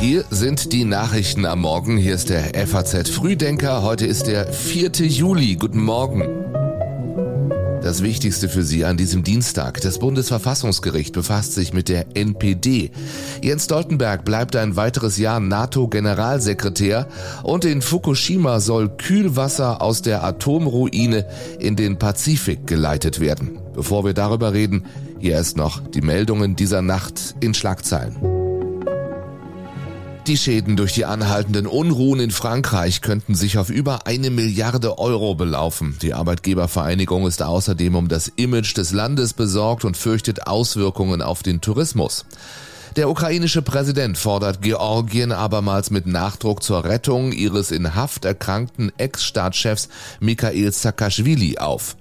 Hier sind die Nachrichten am Morgen. Hier ist der FAZ Frühdenker. Heute ist der 4. Juli. Guten Morgen. Das Wichtigste für Sie an diesem Dienstag. Das Bundesverfassungsgericht befasst sich mit der NPD. Jens Stoltenberg bleibt ein weiteres Jahr NATO-Generalsekretär und in Fukushima soll Kühlwasser aus der Atomruine in den Pazifik geleitet werden. Bevor wir darüber reden, hier erst noch die Meldungen dieser Nacht in Schlagzeilen. Die Schäden durch die anhaltenden Unruhen in Frankreich könnten sich auf über eine Milliarde Euro belaufen. Die Arbeitgebervereinigung ist außerdem um das Image des Landes besorgt und fürchtet Auswirkungen auf den Tourismus. Der ukrainische Präsident fordert Georgien abermals mit Nachdruck zur Rettung ihres in Haft erkrankten Ex-Staatschefs Mikhail Saakashvili auf.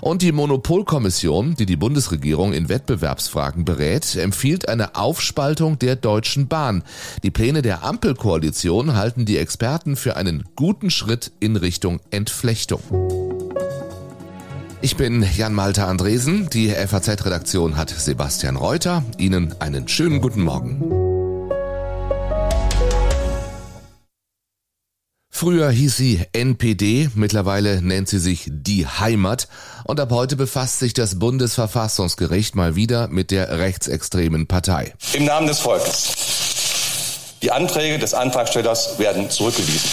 Und die Monopolkommission, die die Bundesregierung in Wettbewerbsfragen berät, empfiehlt eine Aufspaltung der Deutschen Bahn. Die Pläne der Ampelkoalition halten die Experten für einen guten Schritt in Richtung Entflechtung. Ich bin Jan-Malte Andresen. Die FAZ-Redaktion hat Sebastian Reuter. Ihnen einen schönen guten Morgen. Früher hieß sie NPD, mittlerweile nennt sie sich Die Heimat und ab heute befasst sich das Bundesverfassungsgericht mal wieder mit der rechtsextremen Partei. Im Namen des Volkes. Die Anträge des Antragstellers werden zurückgewiesen.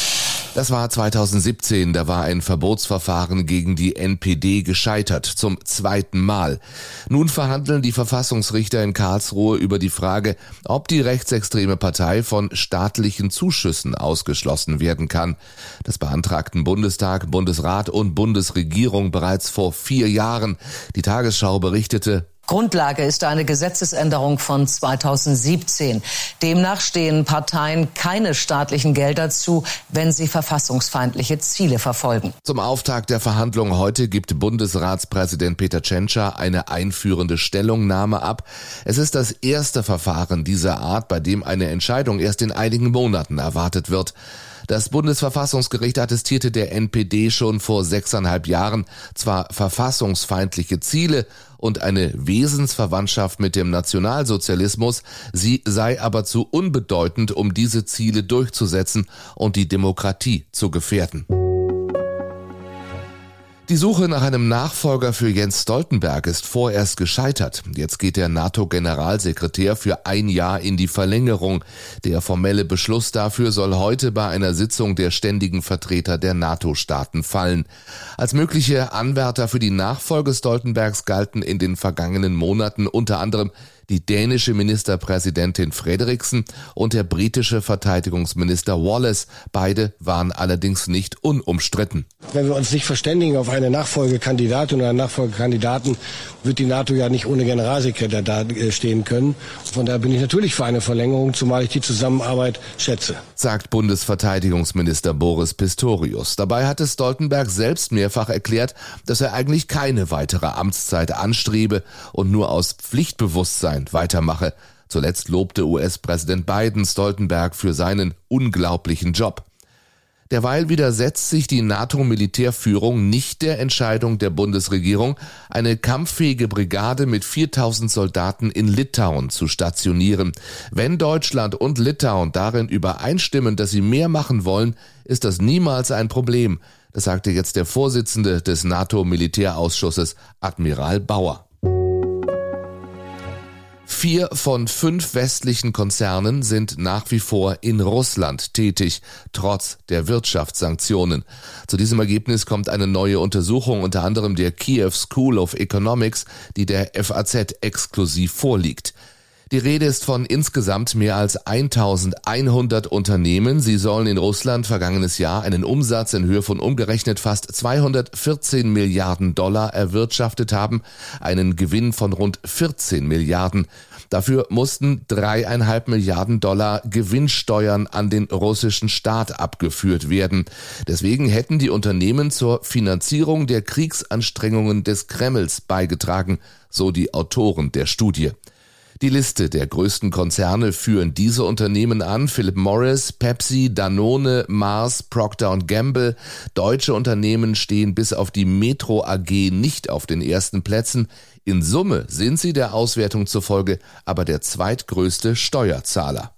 Das war 2017, da war ein Verbotsverfahren gegen die NPD gescheitert, zum zweiten Mal. Nun verhandeln die Verfassungsrichter in Karlsruhe über die Frage, ob die rechtsextreme Partei von staatlichen Zuschüssen ausgeschlossen werden kann. Das beantragten Bundestag, Bundesrat und Bundesregierung bereits vor vier Jahren. Die Tagesschau berichtete, Grundlage ist eine Gesetzesänderung von 2017. Demnach stehen Parteien keine staatlichen Gelder zu, wenn sie verfassungsfeindliche Ziele verfolgen. Zum Auftakt der Verhandlungen heute gibt Bundesratspräsident Peter Tschentscher eine einführende Stellungnahme ab. Es ist das erste Verfahren dieser Art, bei dem eine Entscheidung erst in einigen Monaten erwartet wird. Das Bundesverfassungsgericht attestierte der NPD schon vor sechseinhalb Jahren zwar verfassungsfeindliche Ziele und eine Wesensverwandtschaft mit dem Nationalsozialismus, sie sei aber zu unbedeutend, um diese Ziele durchzusetzen und die Demokratie zu gefährden. Die Suche nach einem Nachfolger für Jens Stoltenberg ist vorerst gescheitert. Jetzt geht der NATO-Generalsekretär für ein Jahr in die Verlängerung. Der formelle Beschluss dafür soll heute bei einer Sitzung der ständigen Vertreter der NATO-Staaten fallen. Als mögliche Anwärter für die Nachfolge Stoltenbergs galten in den vergangenen Monaten unter anderem die dänische Ministerpräsidentin Frederiksen und der britische Verteidigungsminister Wallace. Beide waren allerdings nicht unumstritten. Wenn wir uns nicht verständigen auf eine Nachfolgekandidatin oder einen Nachfolgekandidaten, wird die NATO ja nicht ohne Generalsekretär da äh, stehen können. Von daher bin ich natürlich für eine Verlängerung, zumal ich die Zusammenarbeit schätze. Sagt Bundesverteidigungsminister Boris Pistorius. Dabei hatte Stoltenberg selbst mehrfach erklärt, dass er eigentlich keine weitere Amtszeit anstrebe und nur aus Pflichtbewusstsein Russland weitermache. Zuletzt lobte US-Präsident Biden Stoltenberg für seinen unglaublichen Job. Derweil widersetzt sich die NATO-Militärführung nicht der Entscheidung der Bundesregierung, eine kampffähige Brigade mit 4000 Soldaten in Litauen zu stationieren. Wenn Deutschland und Litauen darin übereinstimmen, dass sie mehr machen wollen, ist das niemals ein Problem. Das sagte jetzt der Vorsitzende des NATO-Militärausschusses, Admiral Bauer. Vier von fünf westlichen Konzernen sind nach wie vor in Russland tätig, trotz der Wirtschaftssanktionen. Zu diesem Ergebnis kommt eine neue Untersuchung unter anderem der Kiew School of Economics, die der FAZ exklusiv vorliegt. Die Rede ist von insgesamt mehr als 1100 Unternehmen. Sie sollen in Russland vergangenes Jahr einen Umsatz in Höhe von umgerechnet fast 214 Milliarden Dollar erwirtschaftet haben, einen Gewinn von rund 14 Milliarden. Dafür mussten dreieinhalb Milliarden Dollar Gewinnsteuern an den russischen Staat abgeführt werden. Deswegen hätten die Unternehmen zur Finanzierung der Kriegsanstrengungen des Kremls beigetragen, so die Autoren der Studie. Die Liste der größten Konzerne führen diese Unternehmen an. Philip Morris, Pepsi, Danone, Mars, Procter Gamble. Deutsche Unternehmen stehen bis auf die Metro AG nicht auf den ersten Plätzen. In Summe sind sie der Auswertung zufolge aber der zweitgrößte Steuerzahler.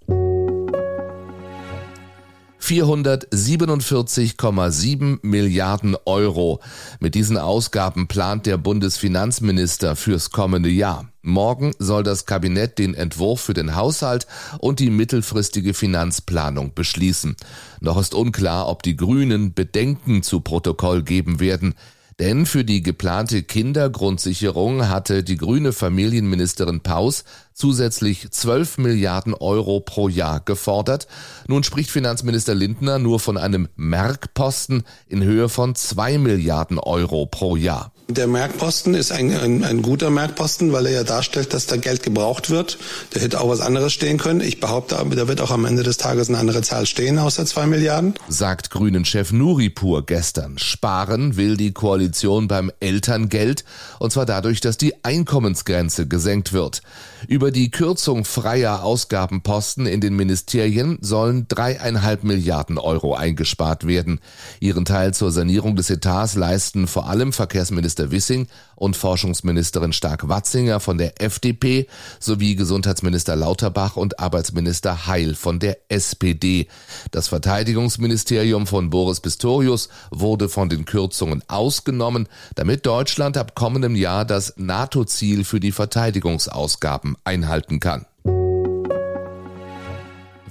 447,7 Milliarden Euro. Mit diesen Ausgaben plant der Bundesfinanzminister fürs kommende Jahr. Morgen soll das Kabinett den Entwurf für den Haushalt und die mittelfristige Finanzplanung beschließen. Noch ist unklar, ob die Grünen Bedenken zu Protokoll geben werden. Denn für die geplante Kindergrundsicherung hatte die grüne Familienministerin Paus zusätzlich 12 Milliarden Euro pro Jahr gefordert. Nun spricht Finanzminister Lindner nur von einem Merkposten in Höhe von 2 Milliarden Euro pro Jahr. Der Merkposten ist ein, ein, ein, guter Merkposten, weil er ja darstellt, dass da Geld gebraucht wird. Da hätte auch was anderes stehen können. Ich behaupte, da wird auch am Ende des Tages eine andere Zahl stehen, außer zwei Milliarden. Sagt Grünen-Chef Nuripur gestern. Sparen will die Koalition beim Elterngeld, und zwar dadurch, dass die Einkommensgrenze gesenkt wird. Über die Kürzung freier Ausgabenposten in den Ministerien sollen dreieinhalb Milliarden Euro eingespart werden. Ihren Teil zur Sanierung des Etats leisten vor allem Verkehrsminister Minister Wissing und Forschungsministerin Stark-Watzinger von der FDP sowie Gesundheitsminister Lauterbach und Arbeitsminister Heil von der SPD. Das Verteidigungsministerium von Boris Pistorius wurde von den Kürzungen ausgenommen, damit Deutschland ab kommendem Jahr das NATO-Ziel für die Verteidigungsausgaben einhalten kann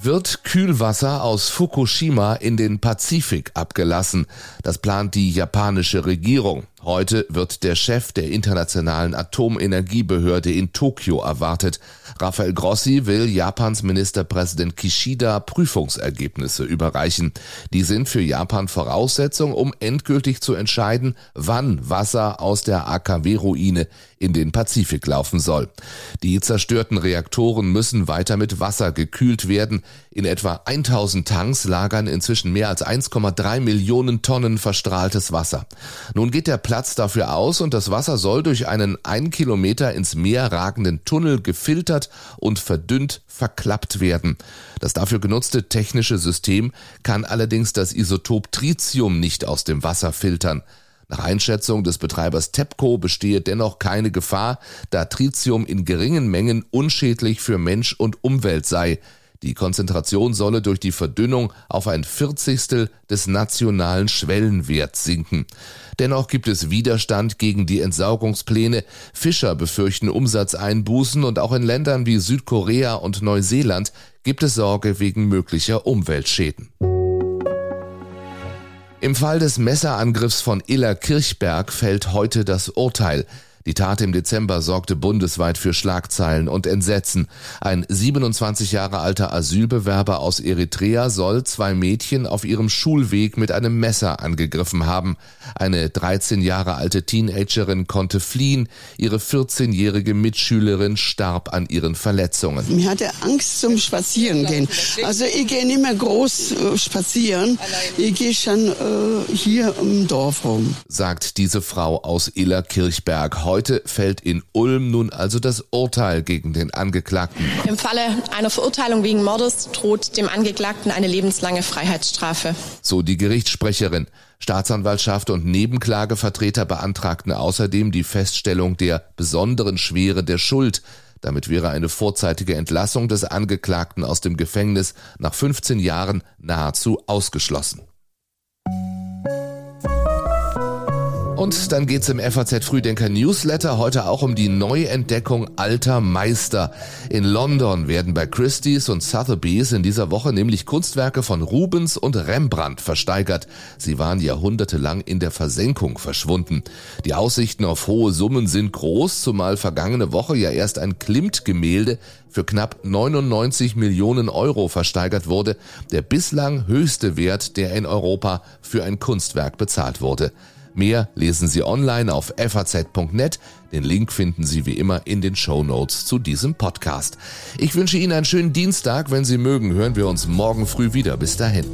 wird Kühlwasser aus Fukushima in den Pazifik abgelassen. Das plant die japanische Regierung. Heute wird der Chef der Internationalen Atomenergiebehörde in Tokio erwartet. Rafael Grossi will Japans Ministerpräsident Kishida Prüfungsergebnisse überreichen. Die sind für Japan Voraussetzung, um endgültig zu entscheiden, wann Wasser aus der AKW-Ruine in den Pazifik laufen soll. Die zerstörten Reaktoren müssen weiter mit Wasser gekühlt werden. In etwa 1000 Tanks lagern inzwischen mehr als 1,3 Millionen Tonnen verstrahltes Wasser. Nun geht der Platz dafür aus und das Wasser soll durch einen ein Kilometer ins Meer ragenden Tunnel gefiltert und verdünnt verklappt werden. Das dafür genutzte technische System kann allerdings das Isotop Tritium nicht aus dem Wasser filtern. Nach Einschätzung des Betreibers TEPCO bestehe dennoch keine Gefahr, da Tritium in geringen Mengen unschädlich für Mensch und Umwelt sei. Die Konzentration solle durch die Verdünnung auf ein Vierzigstel des nationalen Schwellenwerts sinken. Dennoch gibt es Widerstand gegen die Entsaugungspläne. Fischer befürchten Umsatzeinbußen und auch in Ländern wie Südkorea und Neuseeland gibt es Sorge wegen möglicher Umweltschäden. Im Fall des Messerangriffs von Iller Kirchberg fällt heute das Urteil. Die Tat im Dezember sorgte bundesweit für Schlagzeilen und Entsetzen. Ein 27 Jahre alter Asylbewerber aus Eritrea soll zwei Mädchen auf ihrem Schulweg mit einem Messer angegriffen haben. Eine 13 Jahre alte Teenagerin konnte fliehen. Ihre 14-jährige Mitschülerin starb an ihren Verletzungen. Mir hatte Angst zum Spazierengehen. Also ich gehe nicht mehr groß äh, spazieren. Ich gehe schon äh, hier im Dorf rum. Sagt diese Frau aus Illerkirchberg. Heute Heute fällt in Ulm nun also das Urteil gegen den Angeklagten. Im Falle einer Verurteilung wegen Mordes droht dem Angeklagten eine lebenslange Freiheitsstrafe. So die Gerichtssprecherin. Staatsanwaltschaft und Nebenklagevertreter beantragten außerdem die Feststellung der besonderen Schwere der Schuld. Damit wäre eine vorzeitige Entlassung des Angeklagten aus dem Gefängnis nach 15 Jahren nahezu ausgeschlossen. Und dann geht's im FAZ Frühdenker Newsletter heute auch um die Neuentdeckung alter Meister. In London werden bei Christie's und Sotheby's in dieser Woche nämlich Kunstwerke von Rubens und Rembrandt versteigert. Sie waren jahrhundertelang in der Versenkung verschwunden. Die Aussichten auf hohe Summen sind groß, zumal vergangene Woche ja erst ein Klimt-Gemälde für knapp 99 Millionen Euro versteigert wurde, der bislang höchste Wert, der in Europa für ein Kunstwerk bezahlt wurde. Mehr lesen Sie online auf faz.net. Den Link finden Sie wie immer in den Show Notes zu diesem Podcast. Ich wünsche Ihnen einen schönen Dienstag. Wenn Sie mögen, hören wir uns morgen früh wieder. Bis dahin.